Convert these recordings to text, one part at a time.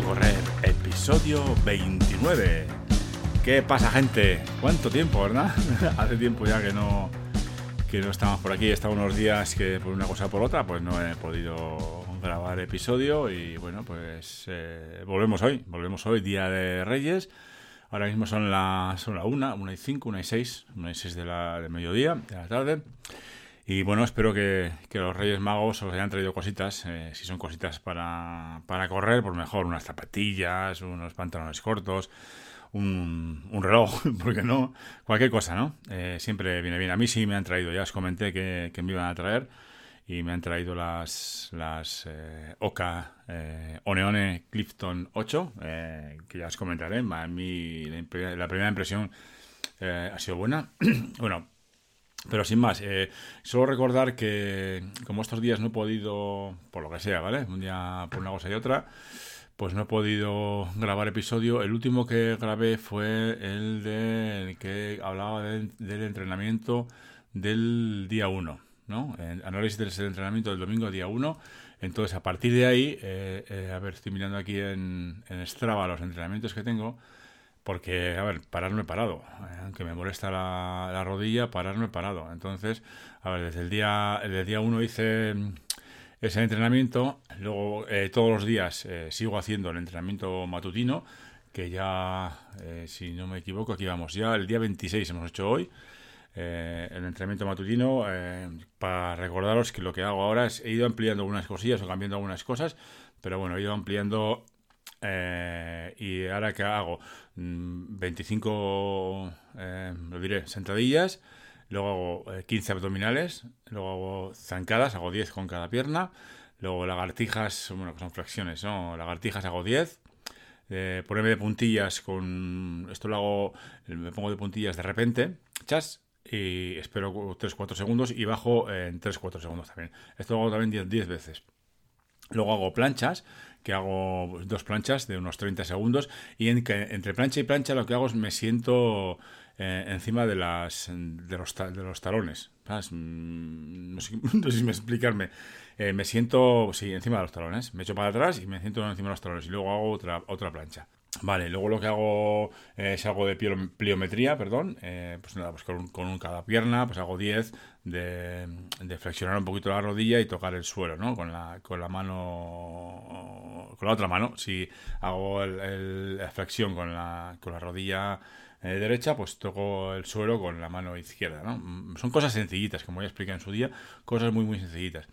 Correr, episodio 29. ¿Qué pasa, gente? ¿Cuánto tiempo, verdad? Hace tiempo ya que no, que no estamos por aquí. He estado unos días que por una cosa o por otra, pues no he podido grabar episodio. Y bueno, pues eh, volvemos hoy. Volvemos hoy, Día de Reyes. Ahora mismo son las son la 1, 1 y 5, 1 y 6, 1 y 6 de la, de mediodía, de la tarde. Y bueno, espero que, los Reyes Magos os hayan traído cositas. Eh, si son cositas para, para correr, pues mejor unas zapatillas, unos pantalones cortos, un, un reloj, porque no, cualquier cosa, ¿no? Eh, siempre viene bien. A mí sí me han traído, ya os comenté que, que me iban a traer y me han traído las, las eh, Oka Oneone Clifton 8, que ya os comentaré. A mí la, primera impresión ha sido buena. bueno, pero sin más, eh, solo recordar que como estos días no he podido, por lo que sea, ¿vale? Un día por una cosa y otra, pues no he podido grabar episodio. El último que grabé fue el de que hablaba del entrenamiento del día 1, ¿no? análisis del entrenamiento del domingo día 1. Entonces, a partir de ahí, eh, eh, a ver, estoy mirando aquí en Strava los entrenamientos que tengo. Porque, a ver, pararme parado. Eh, aunque me molesta la, rodilla, pararme parado. Entonces, a ver, desde el día, el día uno hice mm, ese entrenamiento. Luego, eh, todos los días eh, sigo haciendo el entrenamiento matutino. Que ya, si no me equivoco, aquí vamos. Ya el día 26 hemos hecho hoy. el entrenamiento matutino. para recordaros que lo que hago ahora es he ido ampliando algunas cosillas o cambiando algunas cosas. Pero bueno, he ido ampliando eh, y ahora que hago 25, mm, eh, lo diré, sentadillas, luego hago 15 eh, abdominales, luego hago zancadas, hago 10 con cada pierna, luego lagartijas, bueno, que son flexiones, ¿no? Lagartijas hago 10, eh, ponerme de puntillas con, esto lo hago, me pongo de puntillas de repente, chas, y espero 3-4 segundos y bajo en 3-4 segundos también. Esto lo hago también 10, 10 veces. Luego hago planchas, que hago dos planchas de unos 30 segundos y entre plancha y plancha lo que hago es me siento eh, encima de las de los, de los talones. Mm, no sé, si me explicarme. Eh, me siento, sí, encima de los talones. Me echo para atrás y me siento encima de los talones y luego hago otra, otra plancha. Vale, luego lo que hago es algo de pliometría, perdón, eh, pues nada, pues con, con, cada pierna, pues hago 10 de, flexionar un poquito la rodilla y tocar el suelo, ¿no? Con la, con la mano, con la otra mano, si hago el, la flexión con la, con la rodilla eh, derecha, pues toco el suelo con la mano izquierda, ¿no? Mm, son cosas sencillitas, como ya expliqué en su día, cosas muy, muy sencillitas.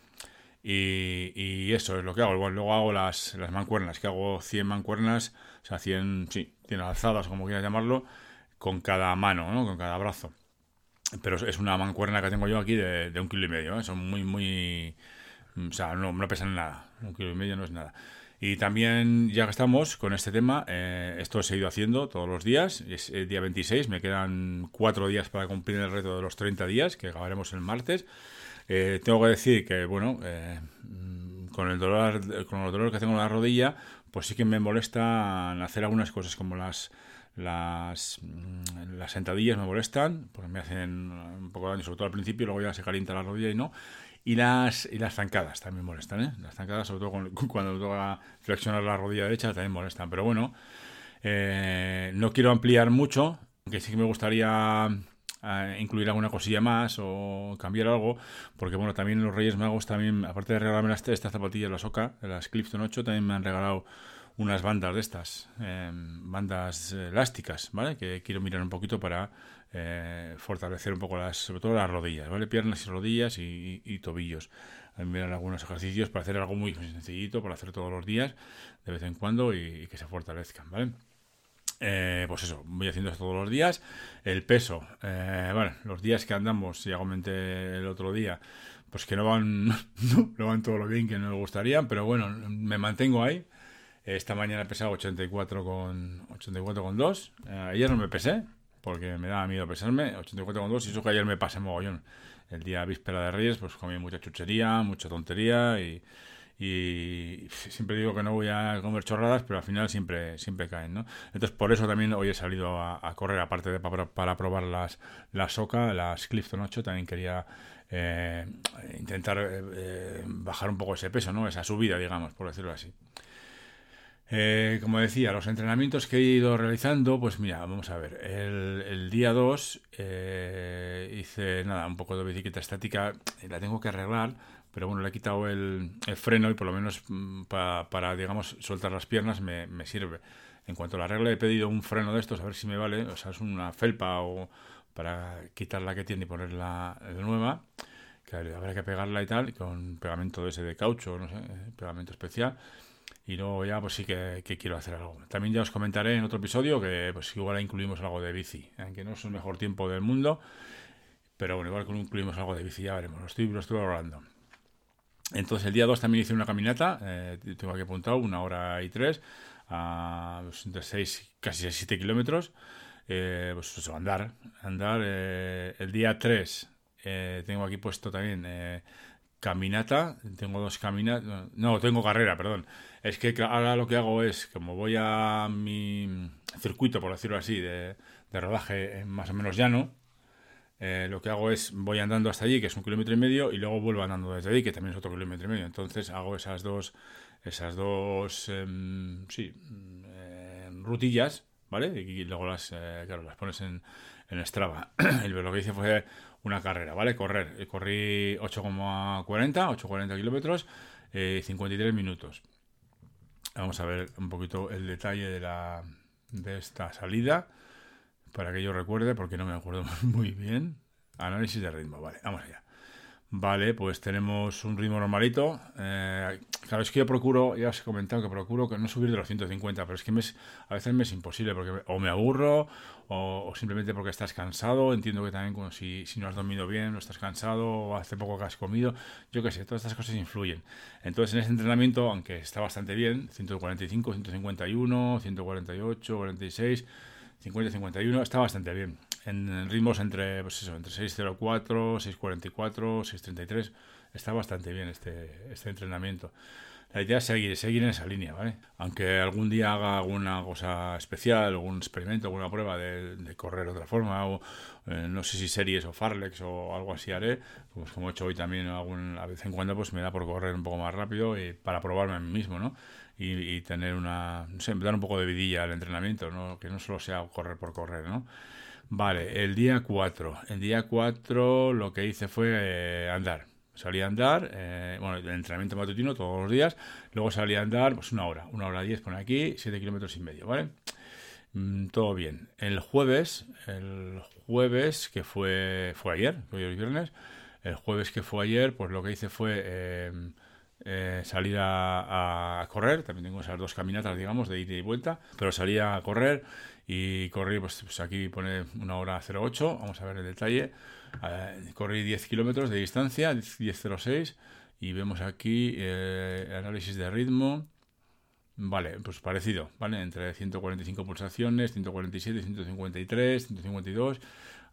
Y, eso es lo que hago. luego hago las, las mancuernas, que hago 100 mancuernas, o sea, 100, sí, 100 alzadas, como quieras llamarlo, con cada mano, ¿no? Con cada brazo. Pero es una mancuerna que tengo yo aquí de, un kilo y medio, ¿eh? Son muy, muy... O sea, no, no pesan nada. Un kilo y medio no es nada. Y también, ya que estamos con este tema, eh, esto he ido haciendo todos los días. Es el día 26, me quedan cuatro días para cumplir el reto de los 30 días, que acabaremos el martes. Eh, tengo que decir que, bueno, eh, con, el dolor, con el dolor que tengo en la rodilla, pues sí que me molesta hacer algunas cosas como las las, mm, las sentadillas me molestan, porque me hacen un poco de daño, sobre todo al principio, luego ya se calienta la rodilla y no. Y las, y las zancadas también molestan, ¿eh? Las zancadas, sobre todo cuando toca flexionar la rodilla derecha, también molestan. Pero bueno, eh, no quiero ampliar mucho, que sí que me gustaría incluir alguna cosilla más o cambiar algo, porque bueno, también los Reyes Magos también, aparte de regalarme las, estas zapatillas, las Oca, las Clifton 8, también me han regalado unas bandas de estas, em, bandas elásticas, ¿vale? Que quiero mirar un poquito para eh, fortalecer un poco las, sobre todo las rodillas, ¿vale? Piernas y rodillas y, tobillos. Mirar algunos ejercicios para hacer algo muy sencillito, para hacer todos los días, de vez en cuando y, y que se fortalezcan, ¿vale? Eh, pues eso, voy haciendo esto todos los días. El peso, eh, bueno, los días que andamos, ya comenté el otro día, pues que no van, no, van todo lo bien que me gustaría, pero bueno, me mantengo ahí. Esta mañana he pesado 84 con 84 con 2. Eh, ayer no me pesé, porque me daba miedo pesarme, 84 con 2, y eso que ayer me pasé mogollón. El día víspera de Reyes, pues comí mucha chuchería, mucha tontería y y siempre digo que no voy a comer chorradas, pero al final siempre, siempre caen, ¿no? Entonces por eso también hoy he salido a, correr, aparte de para, probar las, las Soca, las Clifton 8, también quería eh, intentar eh, bajar un poco ese peso, ¿no? Esa subida, digamos, por decirlo así. Eh, como decía, los entrenamientos que he ido realizando, pues mira, vamos a ver. El, día 2 eh, hice nada, un poco de bicicleta estática, la tengo que arreglar, pero bueno, le he quitado el, freno y por lo menos mm, para, digamos, soltar las piernas me, sirve. En cuanto a la regla, he pedido un freno de estos, a ver si me vale, o sea, es una felpa o para quitar la que tiene y poner la, nueva, que habrá que pegarla y tal, con pegamento ese de caucho, no sé, eh, pegamento especial y luego ya pues sí que, quiero hacer algo. También ya os comentaré en otro episodio que pues igual incluimos algo de bici, aunque no es el mejor tiempo del mundo, pero bueno, igual incluimos algo de bici, ya veremos, lo estoy, lo estoy hablando. Entonces el día 2 también hice una caminata, eh, tengo aquí apuntado, una hora y tres, a entre 6, casi 7 kilómetros. Eh, pues eso, andar, andar. Eh, el día 3 eh, tengo aquí puesto también caminata, tengo dos caminatas, no, tengo carrera, perdón. Es que ahora lo que hago es, como voy a mi circuito, por decirlo así, de, rodaje más o menos llano, eh, lo que hago es voy andando hasta allí, que es un kilómetro y medio, y luego vuelvo andando desde allí, que también es otro kilómetro y medio. Entonces hago esas dos, esas dos, em, sí, em, rutillas, ¿vale? Y, luego las, eh, claro, las pones en, en Strava. lo que hice fue una carrera, ¿vale? Correr. Eh, corrí 8,40, 8,40 kilómetros, 53 minutos. Vamos a ver un poquito el detalle de, la, de esta salida para que yo recuerde, porque no me acuerdo muy bien. Análisis de ritmo, vale, vamos allá. Vale, pues tenemos un ritmo normalito. Eh, claro, es que yo procuro, ya os he comentado que procuro que no subir de los 150, pero es que a veces me es imposible, porque o me aburro, o, simplemente porque estás cansado. Entiendo que también como si, no has dormido bien, o estás cansado, o hace poco que has comido, yo qué sé, todas estas cosas influyen. Entonces, en ese entrenamiento, aunque está bastante bien, 145, 151, 148, 46, 50, 51, está bastante bien en ritmos entre, pues eso, entre 6.04, 6.44, 6.33. Está bastante bien este, este entrenamiento. La idea es seguir, seguir en esa línea, ¿vale? Aunque algún día haga alguna cosa especial, algún experimento, alguna prueba de, correr de otra forma, o eh, no sé si series o Farlex o algo así haré, pues como he hecho hoy también algún, a vez en cuando, pues me da por correr un poco más rápido y para probarme a mí mismo, ¿no? Y, y tener una, no sé, dar un poco de vidilla al entrenamiento, ¿no? Que no solo sea correr por correr, ¿no? Vale, el día 4. El día 4 lo que hice fue eh, andar. Salí a andar, eh, bueno, el entrenamiento matutino todos los días. Luego salí a andar, pues una hora, una hora diez, pone aquí, 7 kilómetros y medio, ¿vale? Mm, todo bien. El jueves, el jueves que fue, fue ayer, hoy es viernes, el jueves que fue ayer, pues lo que hice fue eh, salir a, a, correr. También tengo esas dos caminatas, digamos, de ida y vuelta, pero salí a correr y corrí, pues, pues, aquí pone una hora 08, vamos a ver el detalle. Eh, corrí 10 kilómetros de distancia, 10.06, y vemos aquí eh, análisis de ritmo. Vale, pues parecido, ¿vale? Entre 145 pulsaciones, 147, 153, 152,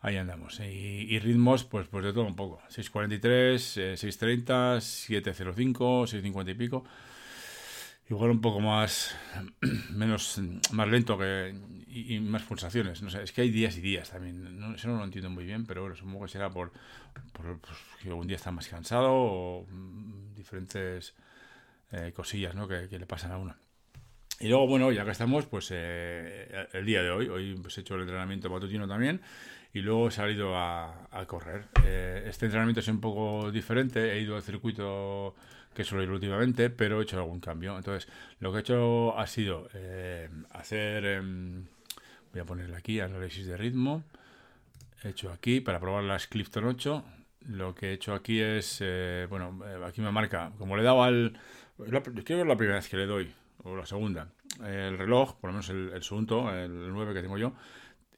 ahí andamos. Y, ritmos, pues, pues de todo un poco. 643, 630, 705, 650 y pico igual un poco más menos más lento que y, más pulsaciones no sé es que hay días y días también no, eso no lo entiendo muy bien pero bueno supongo que será por, por pues, que un día está más cansado o mm, diferentes eh, cosillas ¿no? que, le pasan a uno y luego bueno ya que estamos pues eh, el día de hoy hoy pues he hecho el entrenamiento matutino también y luego he salido a, correr eh, este entrenamiento es un poco diferente he ido al circuito que suelo ir últimamente, pero he hecho algún cambio. Entonces, lo que he hecho ha sido eh, hacer, em, voy a ponerle aquí, análisis de ritmo. He hecho aquí, para probar las Clifton 8, lo que he hecho aquí es, eh, bueno, eh, aquí me marca, como le he dado al, creo que la primera vez que le doy, o la segunda, el reloj, por lo menos el, el segundo, el 9 que tengo yo,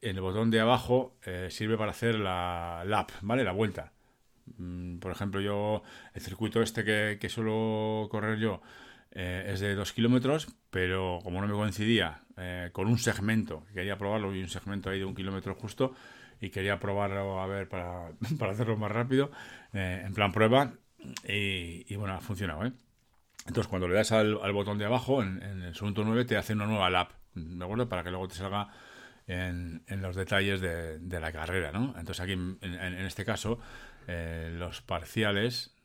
en el botón de abajo sirve para hacer la lap, ¿vale? La vuelta. Mm, por ejemplo, yo, el circuito este que, que suelo correr yo eh, es de 2 kilómetros, pero como no me coincidía eh, con un segmento, quería probarlo y un segmento ahí de un kilómetro justo, y quería probarlo a ver para, para hacerlo más rápido, eh, en plan prueba, y, bueno, ha funcionado, Entonces, cuando le das al, botón de abajo, en, el segundo 9 te hace una nueva lap, ¿de acuerdo? Para que luego te salga en, los detalles de, la carrera, ¿no? Entonces aquí, en, este caso, eh, los parciales,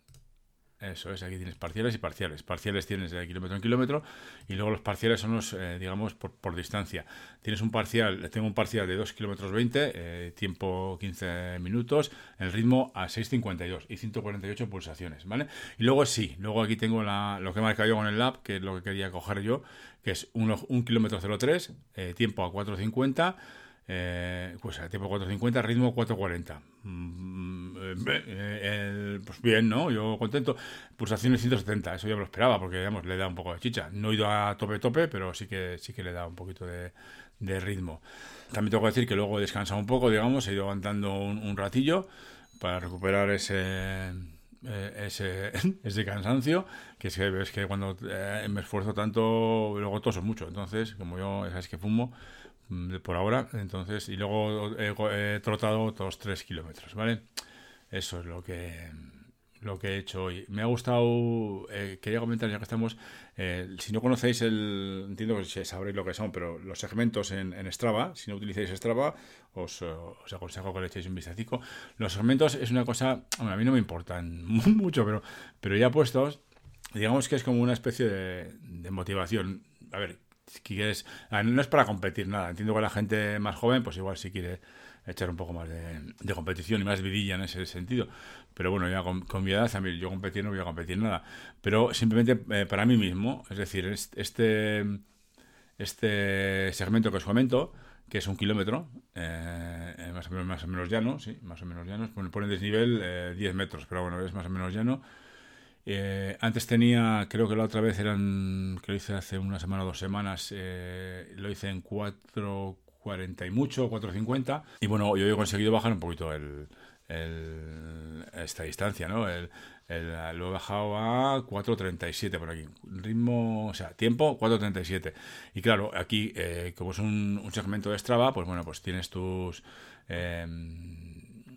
Eso es, aquí tienes parciales y parciales. Parciales tienes de kilómetro en kilómetro y luego los parciales son los, eh, digamos, por, por, distancia. Tienes un parcial, tengo un parcial de 2 kilómetros 20, eh, tiempo 15 minutos, el ritmo a 6.52 y 148 pulsaciones, ¿vale? Y luego sí, luego aquí tengo la, lo que he marcado yo con el lab, que es lo que quería coger yo, que es 1 kilómetro 03, eh, tiempo a 4.50 eh, pues tiempo 4.50, ritmo 4.40. Mm, eh, pues bien, ¿no? Yo contento. Pulsaciones 170, eso ya me lo esperaba porque digamos, le da un poco de chicha. No he ido a tope tope, pero sí que sí que le da un poquito de, ritmo. También tengo que decir que luego he descansado un poco, digamos, he ido aguantando un, ratillo para recuperar ese eh, ese, ese cansancio, que es que, es que cuando me esfuerzo tanto, luego toso mucho. Entonces, como yo, sabes que fumo, Mm, por ahora. Entonces, y luego he, trotado otros 3 kilómetros, ¿vale? Eso es lo que lo que he hecho hoy. Me ha gustado, eh, quería comentar ya que estamos, eh, si no conocéis el, entiendo que sabréis lo que son, pero los segmentos en, en Strava, si no utilizáis Strava, os, os, aconsejo que le echéis un vistacico. Los segmentos es una cosa, a mí no me importan mucho, pero, pero ya puestos, digamos que es como una especie de, de motivación. A ver, si quieres, no es para competir nada. Entiendo que la gente más joven, pues igual si quiere echar un poco más de, competición y más vidilla en ese sentido. Pero bueno, ya con, mi edad, mí, yo competir no voy a competir nada. Pero simplemente eh, para mí mismo, es decir, este, este segmento que os comento, que es un kilómetro, eh, más, o menos, más o menos llano, sí, más o menos llano, pone, desnivel 10 eh, metros, pero bueno, es más o menos llano eh, antes tenía, creo que la otra vez eran, que lo hice hace una semana o dos semanas, eh, lo hice en 4.40 y mucho, 4.50. Y bueno, yo he conseguido bajar un poquito el, esta distancia, ¿no? Lo he bajado a 4.37 por aquí. Ritmo, o sea, tiempo 4.37. Y claro, aquí, eh, como es un, segmento de Strava, pues bueno, pues tienes tus...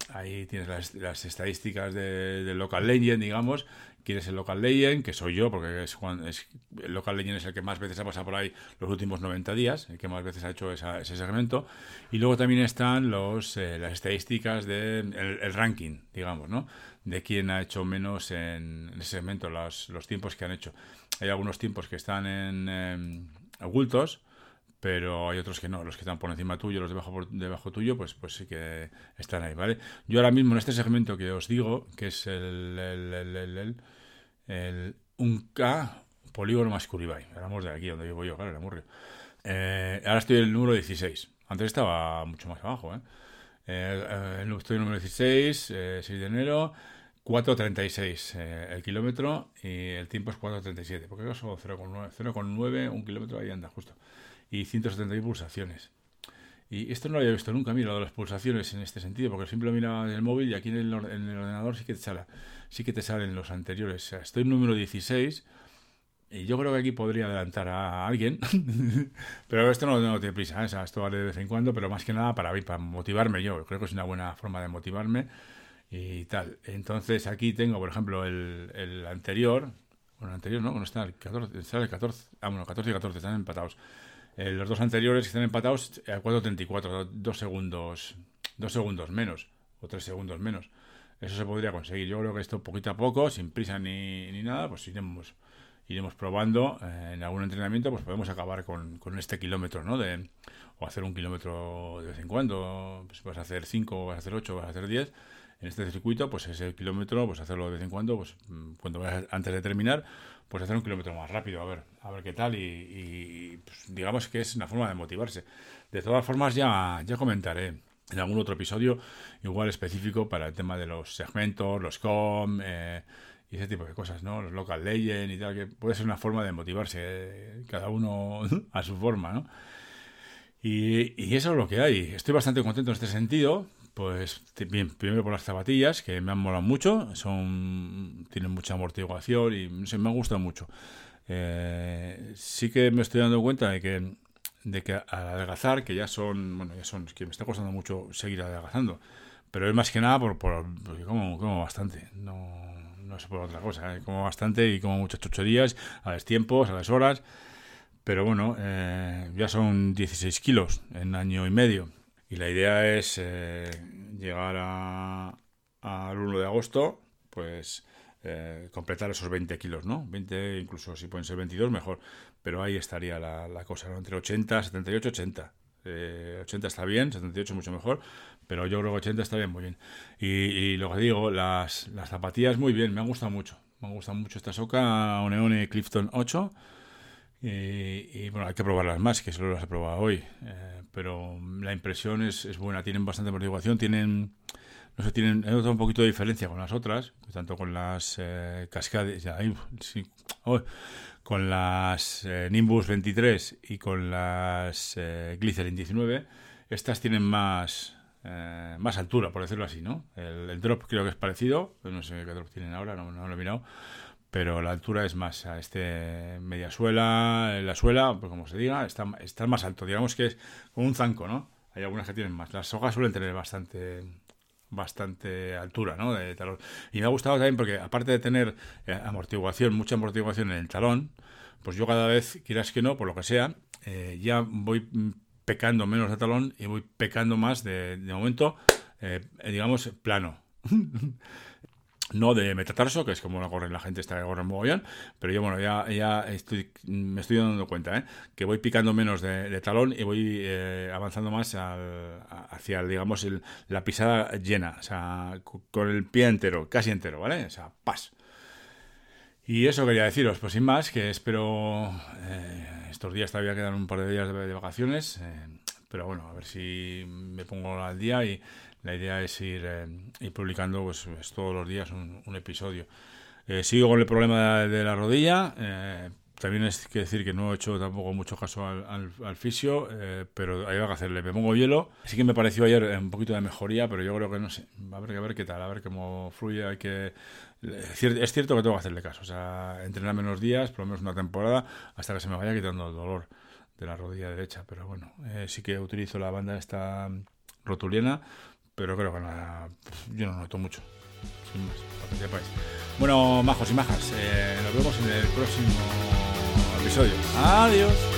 ahí tienes las, estadísticas de, de, Local Legend, digamos, quieres el Local Legend, que soy yo, porque es, es, el Local Legend es el que más veces ha pasado por ahí los últimos 90 días, el que más veces ha hecho ese segmento. Y luego también están los, eh, las estadísticas del de el ranking, digamos, ¿no? De quién ha hecho menos en, ese segmento, los, los, tiempos que han hecho. Hay algunos tiempos que están en em, ocultos, pero hay otros que no, los que están por encima tuyo, los debajo, debajo tuyo, pues, pues sí que están ahí, ¿vale? Yo ahora mismo en este segmento que os digo, que es el, el el un k polígono más Curibay. Éramos de aquí, donde vivo yo, claro, era Murrio. Eh, ahora estoy en el número 16. Antes estaba mucho más abajo, ¿eh? eh, eh estoy en el número 16, 6 de enero, 4.36 el kilómetro y el tiempo es 4.37. Porque eso 0,9, un kilómetro ahí anda justo. Y 171 pulsaciones. Y esto no lo había visto nunca, mira, las pulsaciones en este sentido, porque siempre lo miraba en el móvil y aquí en el, en el ordenador sí que te sale, sí que te salen los anteriores. O sea, estoy en número 16 y yo creo que aquí podría adelantar a alguien, pero esto no, no tiene prisa, ¿eh? esto vale de vez en cuando, pero más que nada para, motivarme yo. Creo que es una buena forma de motivarme y tal. Entonces aquí tengo, por ejemplo, el, anterior, bueno, el anterior no, no está el 14, está el 14, ah, bueno, 14 y 14 están empatados. Eh, los dos anteriores están empatados a 4.34, dos segundos, dos segundos menos, o tres segundos menos. Eso se podría conseguir. Yo creo que esto poquito a poco, sin prisa ni, ni nada, pues iremos, iremos probando. Eh, en algún entrenamiento, pues podemos acabar con, con, este kilómetro, ¿no? De, o hacer un kilómetro de vez en cuando, pues vas a hacer 5, vas a hacer 8, vas a hacer 10 en este circuito, pues ese kilómetro, pues hacerlo de vez en cuando, pues mm, cuando vayas antes de terminar, pues hacer un kilómetro más rápido, a ver, a ver qué tal y, pues, digamos que es una forma de motivarse. De todas formas ya, ya comentaré en algún otro episodio igual específico para el tema de los segmentos, los com eh, y ese tipo de cosas, ¿no? Los local legend y tal, que puede ser una forma de motivarse, eh, cada uno a su forma, ¿no? Y, y, eso es lo que hay. Estoy bastante contento en este sentido pues bien, primero por las zapatillas, que me han molado mucho, son tienen mucha amortiguación y no me han gustado mucho. Eh, sí que me estoy dando cuenta de que, de que al adelgazar, que ya son, bueno, ya son, que me está costando mucho seguir adelgazando, pero es más que nada por, por porque como, como bastante, no, no es por otra cosa, ¿eh? como bastante y como muchas chucherías, a los tiempos, a las horas, pero bueno, eh, ya son 16 kilos en año y medio y la idea es eh, llegar al 1 de agosto, pues eh, completar esos 20 kilos, ¿no? 20, incluso si pueden ser 22, mejor. Pero ahí estaría la, cosa, ¿no? Entre 80, 78, 80. 80 está bien, 78 mucho mejor, pero yo creo que 80 está bien, muy bien. Y, lo que digo, las, las zapatillas muy bien, me han gustado mucho. Me han gustado mucho esta soca Oneone Clifton 8. Y, bueno, hay que probarlas más, que solo las he probado hoy. Eh, pero la impresión es, es, buena, tienen bastante amortiguación, tienen, no sé, tienen, he notado un poquito de diferencia con las otras, tanto con las eh, cascades, con las eh, Nimbus 23 y con las eh, Glycerin 19. Estas tienen más, más altura, por decirlo así, ¿no? El, drop creo que es parecido, no sé qué drop tienen ahora, no, no lo he mirado pero la altura es más a este media suela, la suela, pues como se diga, está, está más alto, digamos que es como un zanco, ¿no? Hay algunas que tienen más. Las sogas suelen tener bastante bastante altura, ¿no? De talón. Y me ha gustado también porque aparte de tener eh, amortiguación, mucha amortiguación en el talón, pues yo cada vez, quieras que no, por lo que sea, eh, ya voy pecando menos de talón y voy pecando más de, de momento, eh, digamos, plano. no de metatarso, que es como la corre la gente está corre en mogollón, pero yo bueno, ya, ya estoy, me estoy dando cuenta, ¿eh? que voy picando menos de, talón y voy eh, avanzando más hacia, digamos, el, la pisada llena, o sea, con el pie entero, casi entero, ¿vale? O sea, pas. Y eso quería deciros, pues sin más, que espero, eh, estos días todavía quedan un par de días de, vacaciones, pero bueno, a ver si me pongo al día y la idea es ir, eh, publicando pues, pues, todos los días un, episodio. Eh, sigo con el problema de, la rodilla. Eh, también es que decir que no he hecho tampoco mucho caso al, al, fisio, pero hay que hacerle. Me pongo hielo. Sí que me pareció ayer un poquito de mejoría, pero yo creo que no sé. A ver, a ver qué tal, a ver cómo fluye. Hay que es cierto que tengo que hacerle caso. O sea, entrenar menos días, por lo menos una temporada, hasta que se me vaya quitando el dolor de la rodilla derecha. Pero bueno, sí que utilizo la banda esta rotuliana pero creo que nada, yo no noto mucho. Sin más, para que sepáis. Bueno, majos y majas, eh, nos vemos en el próximo episodio. Adiós.